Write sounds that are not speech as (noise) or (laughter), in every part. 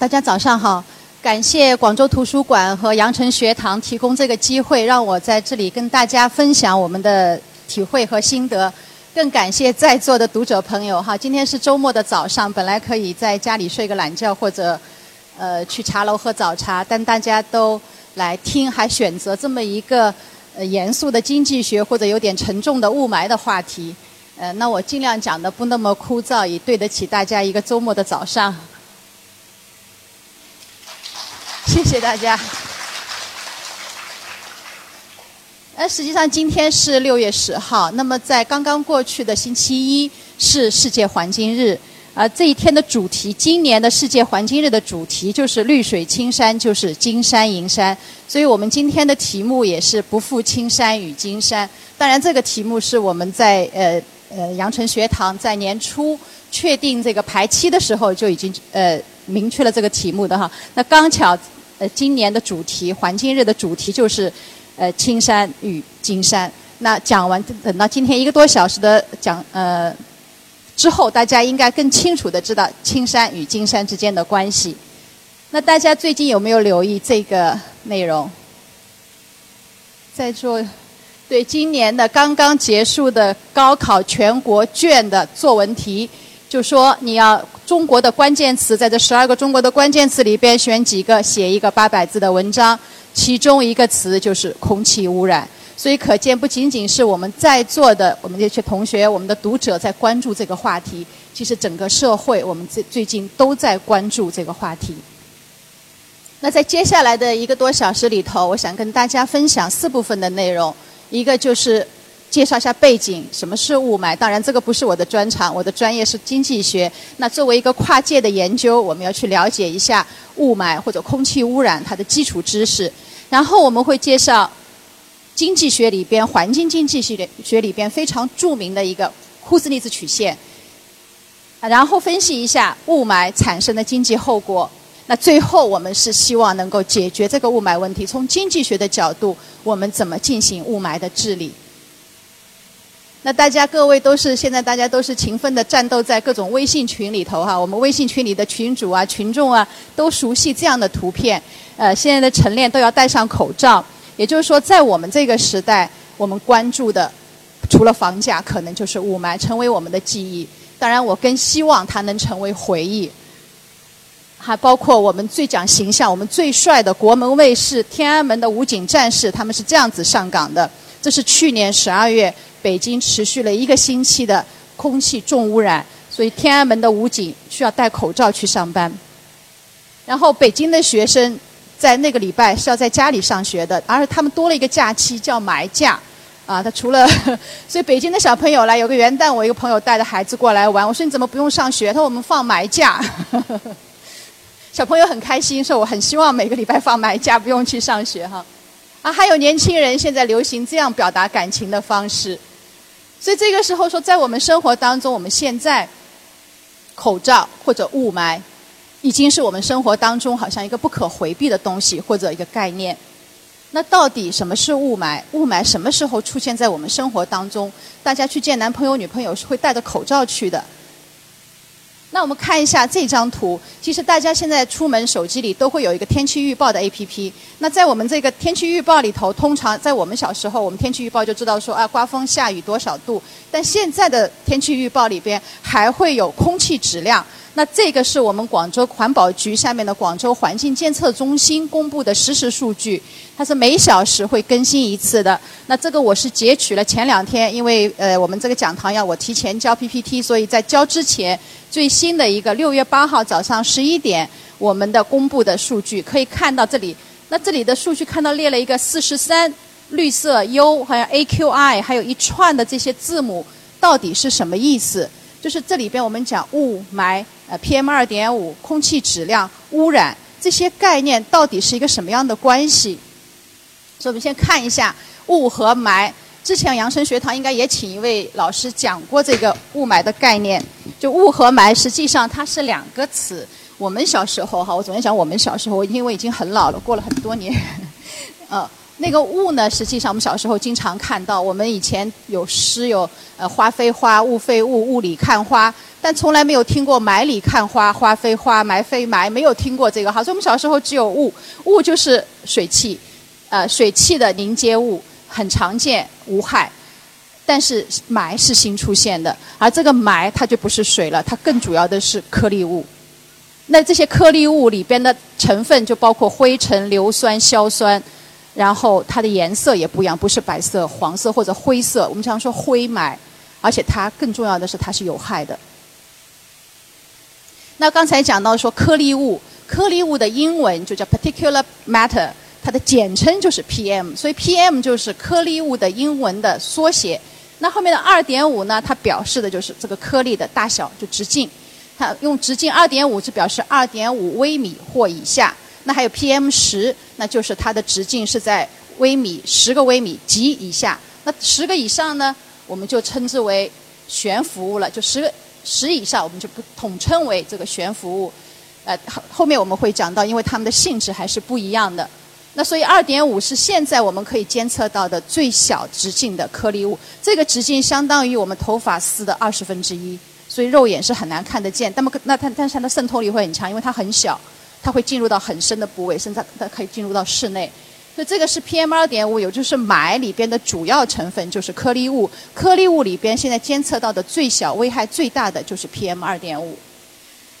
大家早上好。感谢广州图书馆和羊城学堂提供这个机会，让我在这里跟大家分享我们的体会和心得。更感谢在座的读者朋友哈，今天是周末的早上，本来可以在家里睡个懒觉或者呃去茶楼喝早茶，但大家都来听，还选择这么一个呃严肃的经济学或者有点沉重的雾霾的话题。呃，那我尽量讲的不那么枯燥，也对得起大家一个周末的早上。谢谢大家。那实际上今天是六月十号，那么在刚刚过去的星期一是世界环境日，啊，这一天的主题，今年的世界环境日的主题就是绿水青山，就是金山银山，所以我们今天的题目也是不负青山与金山。当然，这个题目是我们在呃呃阳城学堂在年初确定这个排期的时候就已经呃明确了这个题目的哈。那刚巧。呃，今年的主题环境日的主题就是，呃，青山与金山。那讲完，等到今天一个多小时的讲，呃，之后，大家应该更清楚的知道青山与金山之间的关系。那大家最近有没有留意这个内容？在座，对今年的刚刚结束的高考全国卷的作文题，就说你要。中国的关键词在这十二个中国的关键词里边选几个，写一个八百字的文章。其中一个词就是空气污染，所以可见不仅仅是我们在座的我们这些同学、我们的读者在关注这个话题，其实整个社会我们最最近都在关注这个话题。那在接下来的一个多小时里头，我想跟大家分享四部分的内容，一个就是。介绍一下背景，什么是雾霾？当然，这个不是我的专长，我的专业是经济学。那作为一个跨界的研究，我们要去了解一下雾霾或者空气污染它的基础知识。然后我们会介绍经济学里边环境经济学学里边非常著名的一个库兹尼兹曲线。然后分析一下雾霾产生的经济后果。那最后我们是希望能够解决这个雾霾问题。从经济学的角度，我们怎么进行雾霾的治理？那大家各位都是现在大家都是勤奋的战斗在各种微信群里头哈，我们微信群里的群主啊、群众啊都熟悉这样的图片。呃，现在的晨练都要戴上口罩，也就是说，在我们这个时代，我们关注的除了房价，可能就是雾霾，成为我们的记忆。当然，我更希望它能成为回忆。还包括我们最讲形象、我们最帅的国门卫士、天安门的武警战士，他们是这样子上岗的。这是去年十二月。北京持续了一个星期的空气重污染，所以天安门的武警需要戴口罩去上班。然后北京的学生在那个礼拜是要在家里上学的，而他们多了一个假期叫埋假。啊，他除了，(laughs) 所以北京的小朋友来，有个元旦，我一个朋友带着孩子过来玩，我说你怎么不用上学？他说我们放埋假。(laughs) 小朋友很开心，说我很希望每个礼拜放埋假，不用去上学哈。啊，还有年轻人现在流行这样表达感情的方式。所以这个时候说，在我们生活当中，我们现在口罩或者雾霾，已经是我们生活当中好像一个不可回避的东西或者一个概念。那到底什么是雾霾？雾霾什么时候出现在我们生活当中？大家去见男朋友、女朋友是会戴着口罩去的。那我们看一下这张图，其实大家现在出门手机里都会有一个天气预报的 APP。那在我们这个天气预报里头，通常在我们小时候，我们天气预报就知道说啊，刮风下雨多少度。但现在的天气预报里边还会有空气质量。那这个是我们广州环保局下面的广州环境监测中心公布的实时数据，它是每小时会更新一次的。那这个我是截取了前两天，因为呃我们这个讲堂要我提前交 PPT，所以在交之前最新的一个六月八号早上十一点我们的公布的数据可以看到这里。那这里的数据看到列了一个四十三绿色 U，好像 AQI，还有一串的这些字母，到底是什么意思？就是这里边我们讲雾霾。呃，PM 二点五、空气质量、污染这些概念到底是一个什么样的关系？所以我们先看一下雾和霾。之前阳城学堂应该也请一位老师讲过这个雾霾的概念。就雾和霾实际上它是两个词。我们小时候哈，我昨天讲我们小时候，因为已经很老了，过了很多年。(laughs) 呃，那个雾呢，实际上我们小时候经常看到。我们以前有诗有呃“花非花，雾非雾，雾里看花”，但从来没有听过“埋里看花，花非花，埋非埋”，没有听过这个。好，所以我们小时候只有雾，雾就是水汽，呃，水汽的凝结物很常见，无害。但是霾是新出现的，而这个霾它就不是水了，它更主要的是颗粒物。那这些颗粒物里边的成分就包括灰尘、硫酸、硝酸。然后它的颜色也不一样，不是白色、黄色或者灰色。我们常说灰霾，而且它更重要的是它是有害的。那刚才讲到说颗粒物，颗粒物的英文就叫 particular matter，它的简称就是 PM，所以 PM 就是颗粒物的英文的缩写。那后面的二点五呢，它表示的就是这个颗粒的大小，就直径。它用直径二点五就表示二点五微米或以下。那还有 PM 十，那就是它的直径是在微米十个微米及以下。那十个以上呢，我们就称之为悬浮物了。就十个十以上，我们就不统称为这个悬浮物。呃，后后面我们会讲到，因为它们的性质还是不一样的。那所以二点五是现在我们可以监测到的最小直径的颗粒物。这个直径相当于我们头发丝的二十分之一，所以肉眼是很难看得见。那么那它但是它的渗透力会很强，因为它很小。它会进入到很深的部位，甚至它可以进入到室内。所以这个是 PM 二点五，也就是霾里边的主要成分就是颗粒物。颗粒物里边现在监测到的最小、危害最大的就是 PM 二点五。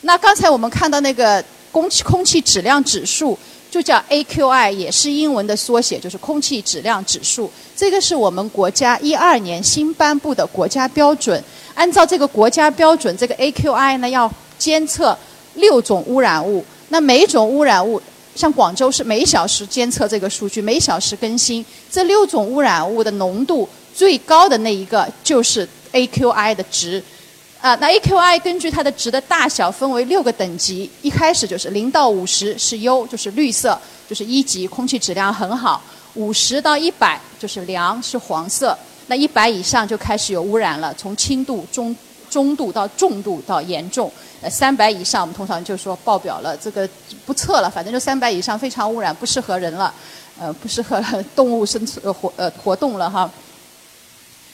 那刚才我们看到那个空气空气质量指数，就叫 AQI，也是英文的缩写，就是空气质量指数。这个是我们国家一二年新颁布的国家标准。按照这个国家标准，这个 AQI 呢要监测六种污染物。那每种污染物，像广州是每小时监测这个数据，每小时更新。这六种污染物的浓度最高的那一个就是 AQI 的值。啊，那 AQI 根据它的值的大小分为六个等级，一开始就是零到五十是优，就是绿色，就是一级，空气质量很好。五十到一百就是良，是黄色。那一百以上就开始有污染了，从轻度、中。中度到重度到严重，呃，三百以上我们通常就说爆表了，这个不测了，反正就三百以上非常污染，不适合人了，呃，不适合 (laughs) 动物生存活呃活动了哈。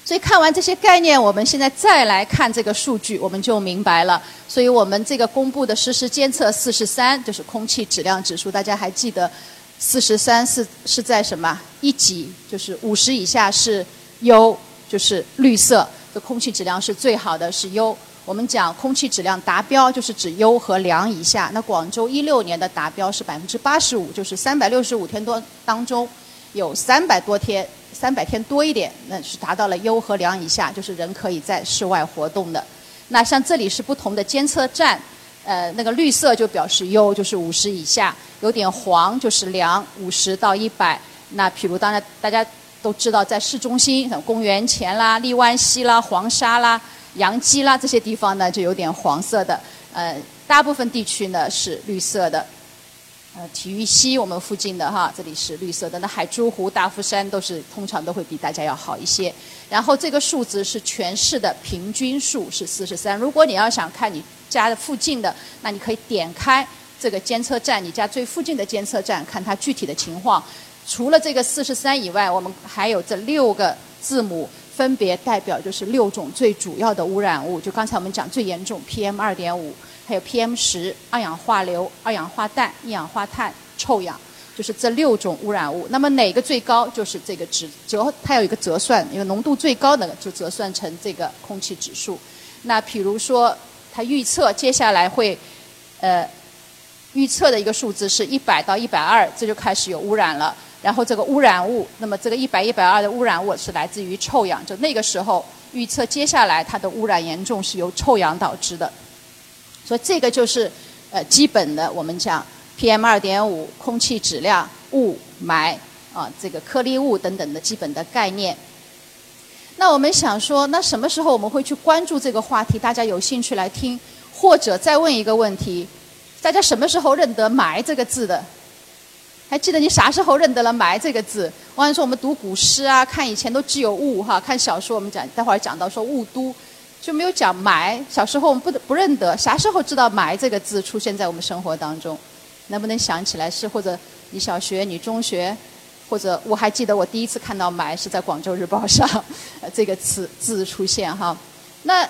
所以看完这些概念，我们现在再来看这个数据，我们就明白了。所以我们这个公布的实时监测四十三就是空气质量指数，大家还记得四十三是是在什么一级？就是五十以下是优，就是绿色。空气质量是最好的，是优。我们讲空气质量达标，就是指优和良以下。那广州一六年的达标是百分之八十五，就是三百六十五天多当中，有三百多天，三百天多一点，那是达到了优和良以下，就是人可以在室外活动的。那像这里是不同的监测站，呃，那个绿色就表示优，就是五十以下；有点黄就是良，五十到一百。那譬如当然大家。都知道，在市中心，像公园前啦、荔湾西啦、黄沙啦、杨基啦这些地方呢，就有点黄色的。呃，大部分地区呢是绿色的。呃，体育西我们附近的哈，这里是绿色的。那海珠湖、大夫山都是通常都会比大家要好一些。然后这个数字是全市的平均数是四十三。如果你要想看你家的附近的，那你可以点开这个监测站，你家最附近的监测站，看它具体的情况。除了这个四十三以外，我们还有这六个字母，分别代表就是六种最主要的污染物。就刚才我们讲最严重 PM 二点五，还有 PM 十、二氧化硫、二氧化氮、一氧化碳、臭氧，就是这六种污染物。那么哪个最高，就是这个值折，它有一个折算，因为浓度最高的就折算成这个空气指数。那比如说，它预测接下来会，呃，预测的一个数字是一百到一百二，这就开始有污染了。然后这个污染物，那么这个一百一百二的污染物是来自于臭氧，就那个时候预测接下来它的污染严重是由臭氧导致的，所以这个就是呃基本的我们讲 PM 二点五空气质量雾霾啊这个颗粒物等等的基本的概念。那我们想说，那什么时候我们会去关注这个话题？大家有兴趣来听，或者再问一个问题：大家什么时候认得霾这个字的？还记得你啥时候认得了“霾”这个字？我跟你说，我们读古诗啊，看以前都只有雾哈，看小说我们讲，待会儿讲到说雾都，就没有讲霾。小时候我们不不认得，啥时候知道“霾”这个字出现在我们生活当中？能不能想起来是或者你小学、你中学或者我还记得我第一次看到“霾”是在《广州日报》上，这个词字出现哈。那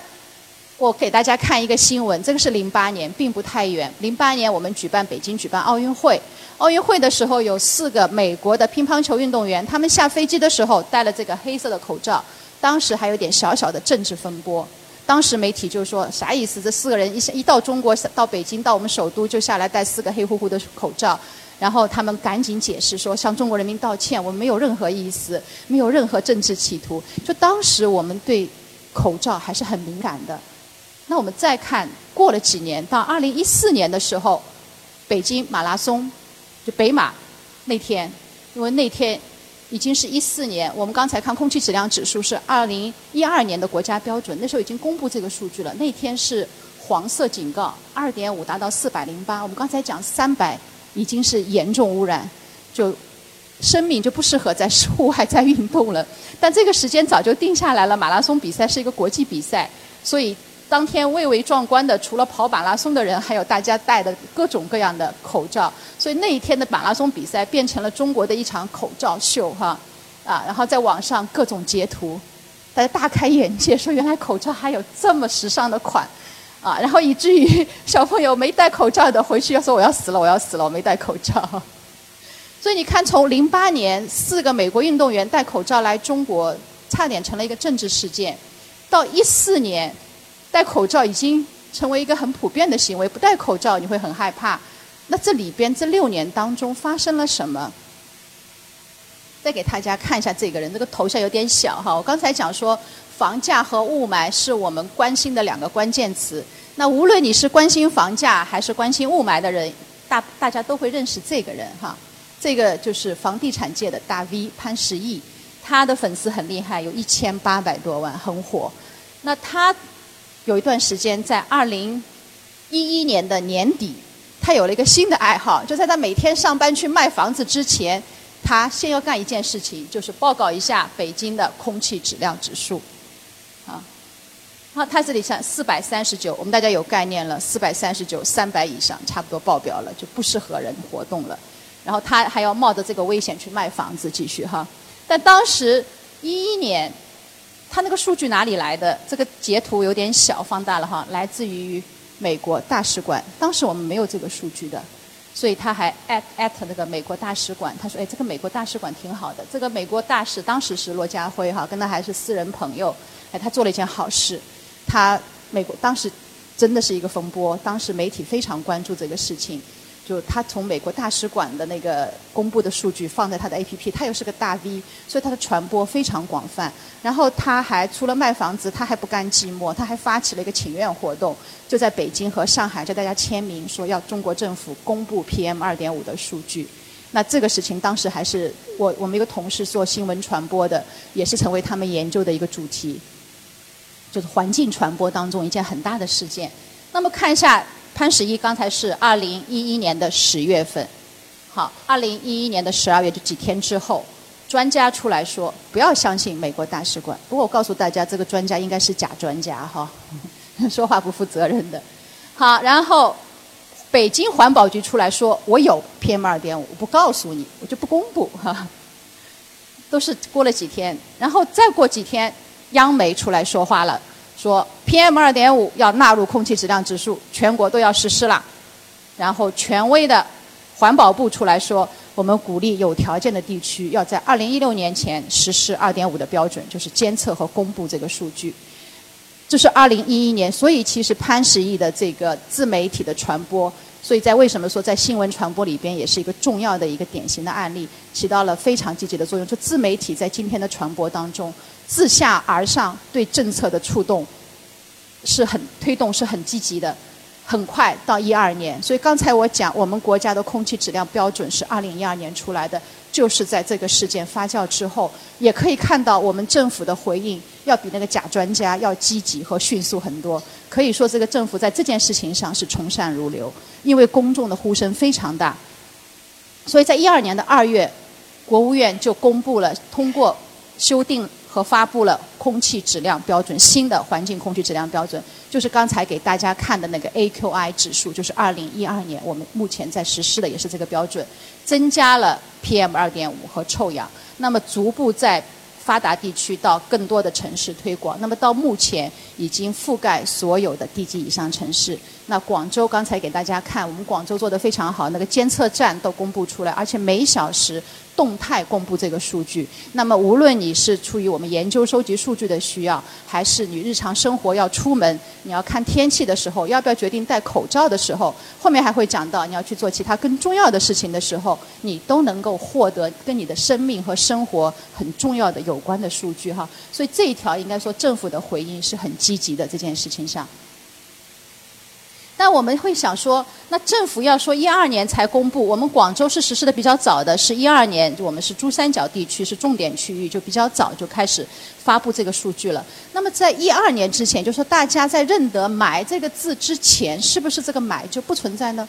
我给大家看一个新闻，这个是零八年，并不太远。零八年我们举办北京举办奥运会，奥运会的时候有四个美国的乒乓球运动员，他们下飞机的时候戴了这个黑色的口罩，当时还有点小小的政治风波。当时媒体就说啥意思？这四个人一下一到中国到北京到我们首都就下来戴四个黑乎乎的口罩。然后他们赶紧解释说，向中国人民道歉，我们没有任何意思，没有任何政治企图。就当时我们对口罩还是很敏感的。那我们再看，过了几年，到二零一四年的时候，北京马拉松，就北马那天，因为那天已经是一四年，我们刚才看空气质量指数是二零一二年的国家标准，那时候已经公布这个数据了。那天是黄色警告，二点五达到四百零八。我们刚才讲三百。已经是严重污染，就生命就不适合在户外在运动了。但这个时间早就定下来了，马拉松比赛是一个国际比赛，所以当天蔚为壮观的，除了跑马拉松的人，还有大家戴的各种各样的口罩。所以那一天的马拉松比赛变成了中国的一场口罩秀，哈啊！然后在网上各种截图，大家大开眼界，说原来口罩还有这么时尚的款。啊，然后以至于小朋友没戴口罩的回去要说我要死了，我要死了，我没戴口罩。所以你看，从零八年四个美国运动员戴口罩来中国，差点成了一个政治事件，到一四年戴口罩已经成为一个很普遍的行为，不戴口罩你会很害怕。那这里边这六年当中发生了什么？再给大家看一下这个人，这个头像有点小哈。我刚才讲说。房价和雾霾是我们关心的两个关键词。那无论你是关心房价还是关心雾霾的人，大大家都会认识这个人哈。这个就是房地产界的大 V 潘石屹，他的粉丝很厉害，有一千八百多万，很火。那他有一段时间在二零一一年的年底，他有了一个新的爱好，就在他每天上班去卖房子之前，他先要干一件事情，就是报告一下北京的空气质量指数。啊，好，他这里像四百三十九，我们大家有概念了，四百三十九，三百以上差不多爆表了，就不适合人活动了。然后他还要冒着这个危险去卖房子，继续哈。但当时一一年，他那个数据哪里来的？这个截图有点小，放大了哈，来自于美国大使馆。当时我们没有这个数据的，所以他还 at at 那个美国大使馆，他说：“哎，这个美国大使馆挺好的。”这个美国大使当时是骆家辉哈，跟他还是私人朋友。哎，他做了一件好事，他美国当时真的是一个风波，当时媒体非常关注这个事情。就他从美国大使馆的那个公布的数据放在他的 APP，他又是个大 V，所以他的传播非常广泛。然后他还除了卖房子，他还不甘寂寞，他还发起了一个请愿活动，就在北京和上海叫大家签名，说要中国政府公布 PM 二点五的数据。那这个事情当时还是我我们一个同事做新闻传播的，也是成为他们研究的一个主题。就是环境传播当中一件很大的事件。那么看一下潘石屹，刚才是二零一一年的十月份，好，二零一一年的十二月就几天之后，专家出来说不要相信美国大使馆。不过我告诉大家，这个专家应该是假专家哈，(laughs) 说话不负责任的。好，然后北京环保局出来说，我有 PM 二点五，我不告诉你，我就不公布哈。(laughs) 都是过了几天，然后再过几天。央媒出来说话了，说 PM 二点五要纳入空气质量指数，全国都要实施了。然后权威的环保部出来说，我们鼓励有条件的地区要在二零一六年前实施二点五的标准，就是监测和公布这个数据。这是二零一一年，所以其实潘石屹的这个自媒体的传播，所以在为什么说在新闻传播里边也是一个重要的一个典型的案例，起到了非常积极的作用。就自媒体在今天的传播当中。自下而上对政策的触动是很推动是很积极的，很快到一二年。所以刚才我讲，我们国家的空气质量标准是二零一二年出来的，就是在这个事件发酵之后，也可以看到我们政府的回应要比那个假专家要积极和迅速很多。可以说，这个政府在这件事情上是从善如流，因为公众的呼声非常大。所以在一二年的二月，国务院就公布了通过修订。和发布了空气质量标准，新的环境空气质量标准，就是刚才给大家看的那个 AQI 指数，就是二零一二年我们目前在实施的也是这个标准，增加了 PM 二点五和臭氧，那么逐步在。发达地区到更多的城市推广，那么到目前已经覆盖所有的地级以上城市。那广州刚才给大家看，我们广州做的非常好，那个监测站都公布出来，而且每小时。动态公布这个数据，那么无论你是出于我们研究收集数据的需要，还是你日常生活要出门，你要看天气的时候，要不要决定戴口罩的时候，后面还会讲到你要去做其他更重要的事情的时候，你都能够获得跟你的生命和生活很重要的有关的数据哈。所以这一条应该说政府的回应是很积极的这件事情上。但我们会想说，那政府要说一二年才公布，我们广州是实施的比较早的，是一二年，我们是珠三角地区是重点区域，就比较早就开始发布这个数据了。(laughs) 那么在一二年之前，就说大家在认得“买”这个字之前，是不是这个“买”就不存在呢？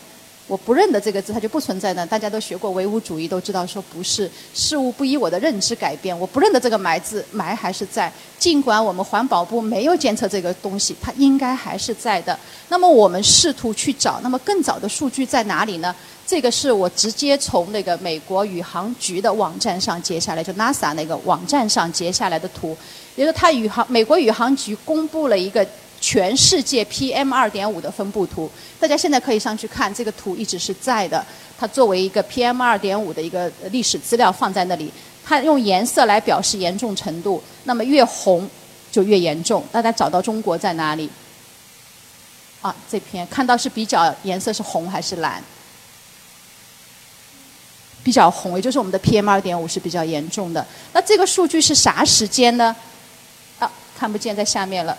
我不认得这个字，它就不存在呢。大家都学过唯物主义，都知道说不是事物不依我的认知改变。我不认得这个“霾”字，“霾”还是在。尽管我们环保部没有监测这个东西，它应该还是在的。那么我们试图去找，那么更早的数据在哪里呢？这个是我直接从那个美国宇航局的网站上截下来，就 NASA 那个网站上截下来的图。也就是它宇航美国宇航局公布了一个。全世界 PM 二点五的分布图，大家现在可以上去看，这个图一直是在的。它作为一个 PM 二点五的一个历史资料放在那里，它用颜色来表示严重程度，那么越红就越严重。大家找到中国在哪里？啊，这篇看到是比较颜色是红还是蓝？比较红，也就是我们的 PM 二点五是比较严重的。那这个数据是啥时间呢？啊，看不见在下面了。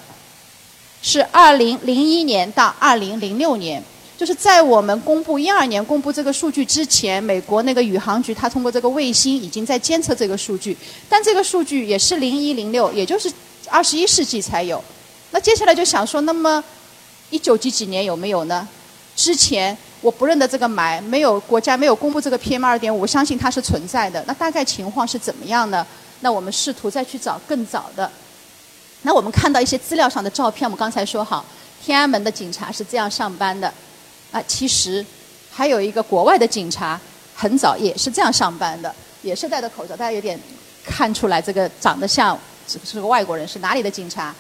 是二零零一年到二零零六年，就是在我们公布一二年公布这个数据之前，美国那个宇航局它通过这个卫星已经在监测这个数据，但这个数据也是零一零六，也就是二十一世纪才有。那接下来就想说，那么一九几几年有没有呢？之前我不认得这个霾，没有国家没有公布这个 PM 二点五，我相信它是存在的。那大概情况是怎么样呢？那我们试图再去找更早的。那我们看到一些资料上的照片，我们刚才说好，天安门的警察是这样上班的，啊，其实还有一个国外的警察，很早也是这样上班的，也是戴着口罩，大家有点看出来这个长得像是是个外国人，是哪里的警察？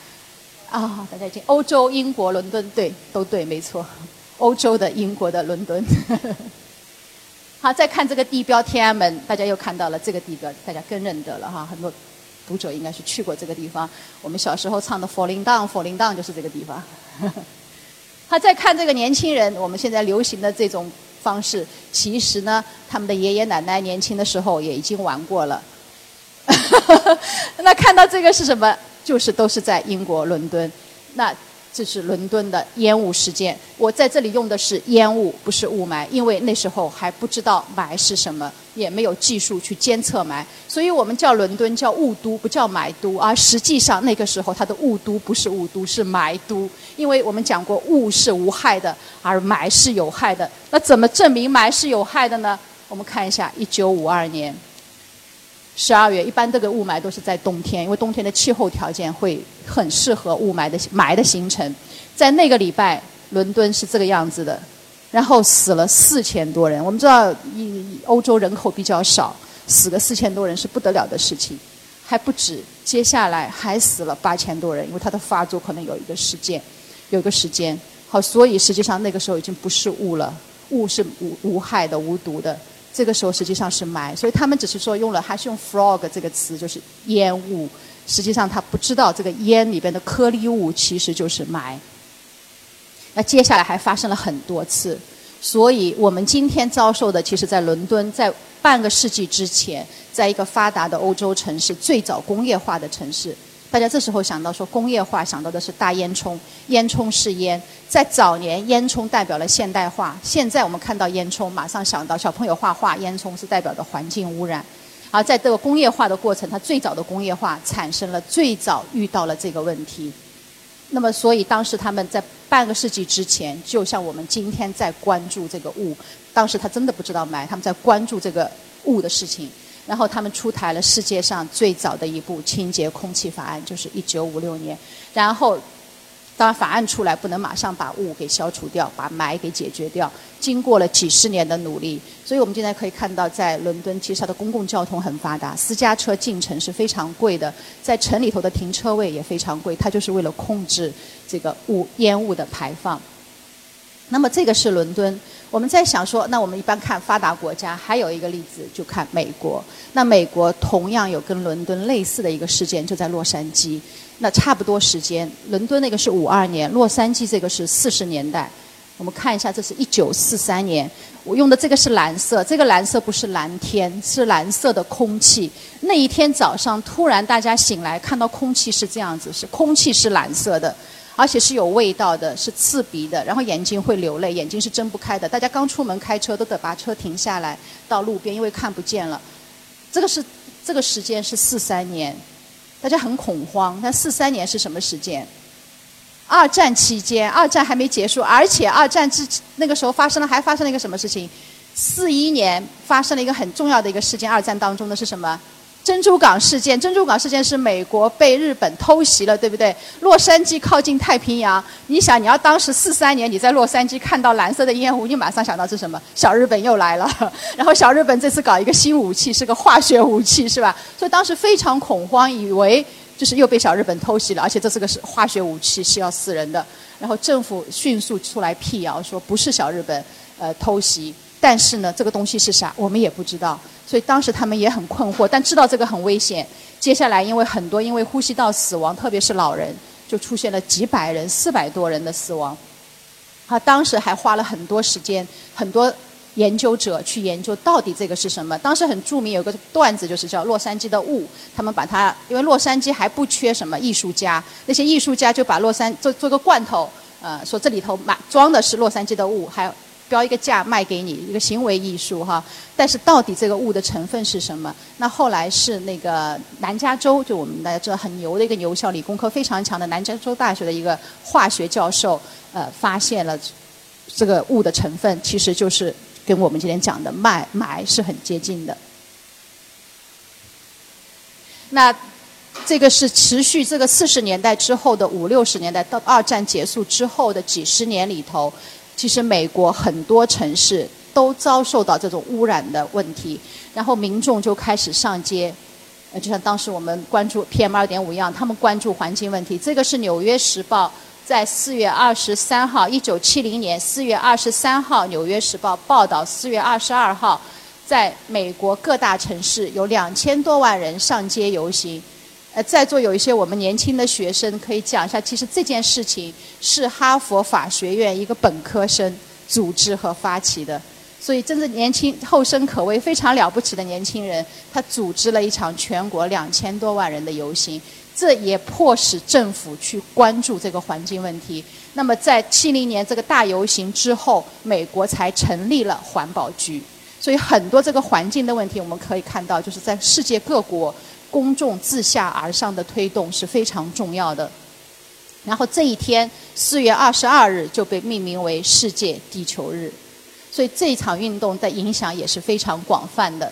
啊，大家已经欧洲、英国、伦敦，对，都对，没错，(laughs) 欧洲的、英国的、伦敦。(laughs) 好，再看这个地标天安门，大家又看到了这个地标，大家更认得了哈，很多。读者应该是去过这个地方，我们小时候唱的《Falling Down》，Falling Down 就是这个地方。(laughs) 他在看这个年轻人，我们现在流行的这种方式，其实呢，他们的爷爷奶奶年轻的时候也已经玩过了。(laughs) 那看到这个是什么？就是都是在英国伦敦。那。这是伦敦的烟雾事件。我在这里用的是烟雾，不是雾霾，因为那时候还不知道霾是什么，也没有技术去监测霾，所以我们叫伦敦叫雾都，不叫霾都。而实际上那个时候它的雾都不是雾都，是霾都，因为我们讲过雾是无害的，而霾是有害的。那怎么证明霾是有害的呢？我们看一下，一九五二年。十二月，一般这个雾霾都是在冬天，因为冬天的气候条件会很适合雾霾的霾的形成。在那个礼拜，伦敦是这个样子的，然后死了四千多人。我们知道，欧洲人口比较少，死个四千多人是不得了的事情，还不止。接下来还死了八千多人，因为它的发作可能有一个时间，有一个时间。好，所以实际上那个时候已经不是雾了，雾是无无害的、无毒的。这个时候实际上是霾，所以他们只是说用了还是用 frog 这个词，就是烟雾。实际上他不知道这个烟里边的颗粒物其实就是霾。那接下来还发生了很多次，所以我们今天遭受的，其实在伦敦，在半个世纪之前，在一个发达的欧洲城市，最早工业化的城市。大家这时候想到说工业化，想到的是大烟囱，烟囱是烟。在早年，烟囱代表了现代化。现在我们看到烟囱，马上想到小朋友画画，烟囱是代表的环境污染。而在这个工业化的过程，它最早的工业化产生了最早遇到了这个问题。那么，所以当时他们在半个世纪之前，就像我们今天在关注这个雾，当时他真的不知道霾，他们在关注这个雾的事情。然后他们出台了世界上最早的一部清洁空气法案，就是一九五六年。然后，当然法案出来不能马上把雾给消除掉，把霾给解决掉，经过了几十年的努力。所以我们现在可以看到，在伦敦其实它的公共交通很发达，私家车进城是非常贵的，在城里头的停车位也非常贵，它就是为了控制这个雾烟雾的排放。那么这个是伦敦。我们在想说，那我们一般看发达国家，还有一个例子就看美国。那美国同样有跟伦敦类似的一个事件，就在洛杉矶。那差不多时间，伦敦那个是五二年，洛杉矶这个是四十年代。我们看一下，这是一九四三年。我用的这个是蓝色，这个蓝色不是蓝天，是蓝色的空气。那一天早上，突然大家醒来，看到空气是这样子，是空气是蓝色的。而且是有味道的，是刺鼻的，然后眼睛会流泪，眼睛是睁不开的。大家刚出门开车都得把车停下来到路边，因为看不见了。这个是这个时间是四三年，大家很恐慌。那四三年是什么时间？二战期间，二战还没结束，而且二战之那个时候发生了，还发生了一个什么事情？四一年发生了一个很重要的一个事件，二战当中的是什么？珍珠港事件，珍珠港事件是美国被日本偷袭了，对不对？洛杉矶靠近太平洋，你想，你要当时四三年你在洛杉矶看到蓝色的烟雾，你马上想到是什么？小日本又来了。(laughs) 然后小日本这次搞一个新武器，是个化学武器，是吧？所以当时非常恐慌，以为就是又被小日本偷袭了，而且这是个是化学武器，是要死人的。然后政府迅速出来辟谣，说不是小日本呃偷袭，但是呢，这个东西是啥，我们也不知道。所以当时他们也很困惑，但知道这个很危险。接下来因为很多因为呼吸道死亡，特别是老人，就出现了几百人、四百多人的死亡。他当时还花了很多时间，很多研究者去研究到底这个是什么。当时很著名有个段子，就是叫洛杉矶的雾。他们把它，因为洛杉矶还不缺什么艺术家，那些艺术家就把洛杉做做个罐头，呃，说这里头满装的是洛杉矶的雾，还有。标一个价卖给你，一个行为艺术哈。但是到底这个物的成分是什么？那后来是那个南加州，就我们大家知道很牛的一个牛校，理工科非常强的南加州大学的一个化学教授，呃，发现了这个物的成分，其实就是跟我们今天讲的霾霾是很接近的。那这个是持续这个四十年代之后的五六十年代到二战结束之后的几十年里头。其实美国很多城市都遭受到这种污染的问题，然后民众就开始上街，呃，就像当时我们关注 PM 二点五一样，他们关注环境问题。这个是《纽约时报》在四月二十三号，一九七零年四月二十三号，《纽约时报》报道，四月二十二号，在美国各大城市有两千多万人上街游行。呃，在座有一些我们年轻的学生，可以讲一下，其实这件事情是哈佛法学院一个本科生组织和发起的，所以真是年轻、后生可畏、非常了不起的年轻人，他组织了一场全国两千多万人的游行，这也迫使政府去关注这个环境问题。那么在七零年这个大游行之后，美国才成立了环保局，所以很多这个环境的问题，我们可以看到，就是在世界各国。公众自下而上的推动是非常重要的。然后这一天，四月二十二日就被命名为世界地球日，所以这一场运动的影响也是非常广泛的。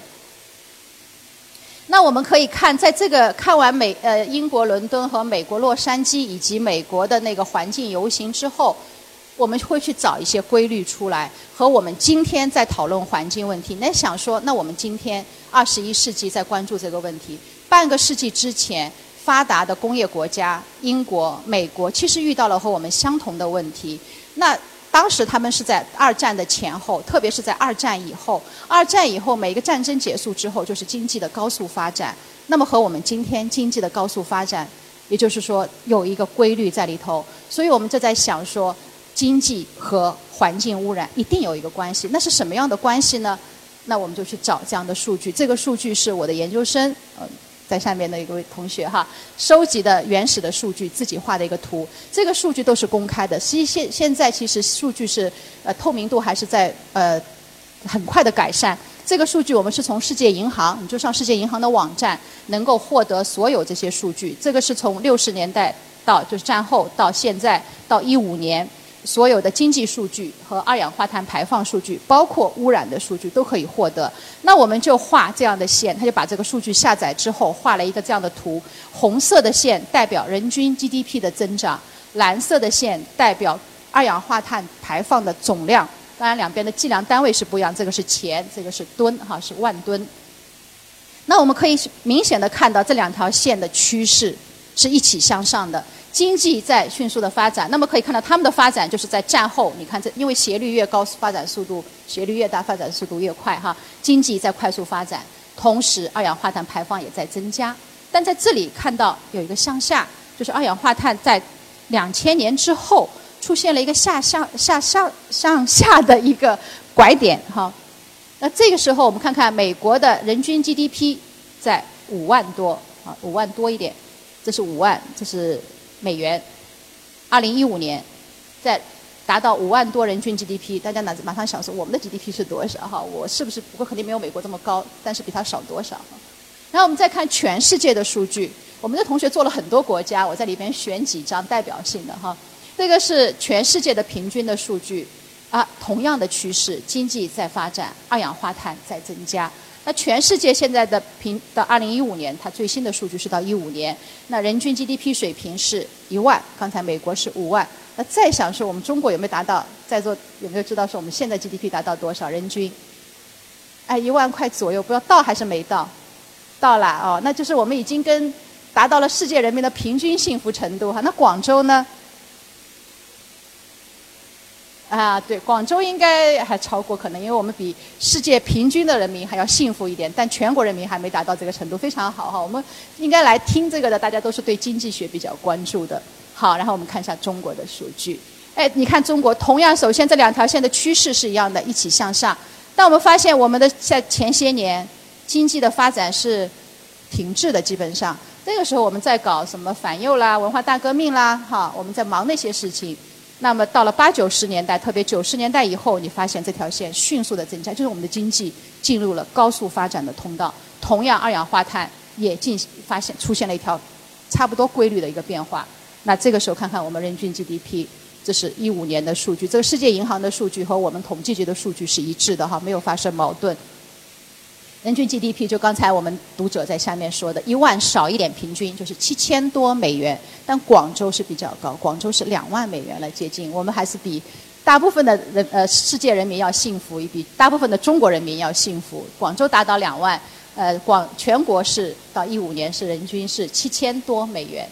那我们可以看，在这个看完美呃英国伦敦和美国洛杉矶以及美国的那个环境游行之后。我们会去找一些规律出来，和我们今天在讨论环境问题。那想说，那我们今天二十一世纪在关注这个问题，半个世纪之前，发达的工业国家英国、美国其实遇到了和我们相同的问题。那当时他们是在二战的前后，特别是在二战以后。二战以后，每一个战争结束之后，就是经济的高速发展。那么和我们今天经济的高速发展，也就是说有一个规律在里头。所以我们就在想说。经济和环境污染一定有一个关系，那是什么样的关系呢？那我们就去找这样的数据。这个数据是我的研究生，呃，在下面的一位同学哈，收集的原始的数据，自己画的一个图。这个数据都是公开的。实际现现在其实数据是呃透明度还是在呃很快的改善。这个数据我们是从世界银行，你就上世界银行的网站能够获得所有这些数据。这个是从六十年代到就是战后到现在到一五年。所有的经济数据和二氧化碳排放数据，包括污染的数据都可以获得。那我们就画这样的线，他就把这个数据下载之后，画了一个这样的图。红色的线代表人均 GDP 的增长，蓝色的线代表二氧化碳排放的总量。当然，两边的计量单位是不一样，这个是钱，这个是吨，哈，是万吨。那我们可以明显的看到这两条线的趋势是一起向上的。经济在迅速的发展，那么可以看到他们的发展就是在战后。你看这，因为斜率越高，发展速度斜率越大，发展速度越快哈。经济在快速发展，同时二氧化碳排放也在增加。但在这里看到有一个向下，就是二氧化碳在两千年之后出现了一个下下下下向下的一个拐点哈。那这个时候我们看看美国的人均 GDP 在五万多啊，五万多一点，这是五万，这是。美元，二零一五年，在达到五万多人均 GDP，大家马马上想说我们的 GDP 是多少？哈，我是不是不过肯定没有美国这么高，但是比它少多少？然后我们再看全世界的数据，我们的同学做了很多国家，我在里边选几张代表性的哈。这个是全世界的平均的数据，啊，同样的趋势，经济在发展，二氧化碳在增加。那全世界现在的平到二零一五年，它最新的数据是到一五年，那人均 GDP 水平是一万，刚才美国是五万，那再想说我们中国有没有达到？在座有没有知道说我们现在 GDP 达到多少人均？哎，一万块左右，不知道到还是没到？到了哦，那就是我们已经跟达到了世界人民的平均幸福程度哈。那广州呢？啊，对，广州应该还超过可能，因为我们比世界平均的人民还要幸福一点，但全国人民还没达到这个程度，非常好哈。我们应该来听这个的，大家都是对经济学比较关注的。好，然后我们看一下中国的数据。哎，你看中国，同样，首先这两条线的趋势是一样的，一起向上。但我们发现，我们的在前些年经济的发展是停滞的，基本上那个时候我们在搞什么反右啦、文化大革命啦，哈，我们在忙那些事情。那么到了八九十年代，特别九十年代以后，你发现这条线迅速的增加，就是我们的经济进入了高速发展的通道。同样，二氧化碳也进发现出现了一条差不多规律的一个变化。那这个时候看看我们人均 GDP，这是一五年的数据，这个世界银行的数据和我们统计局的数据是一致的哈，没有发生矛盾。人均 GDP 就刚才我们读者在下面说的，一万少一点平均就是七千多美元，但广州是比较高，广州是两万美元了接近，我们还是比大部分的人呃世界人民要幸福，也比大部分的中国人民要幸福。广州达到两万，呃广全国是到一五年是人均是七千多美元，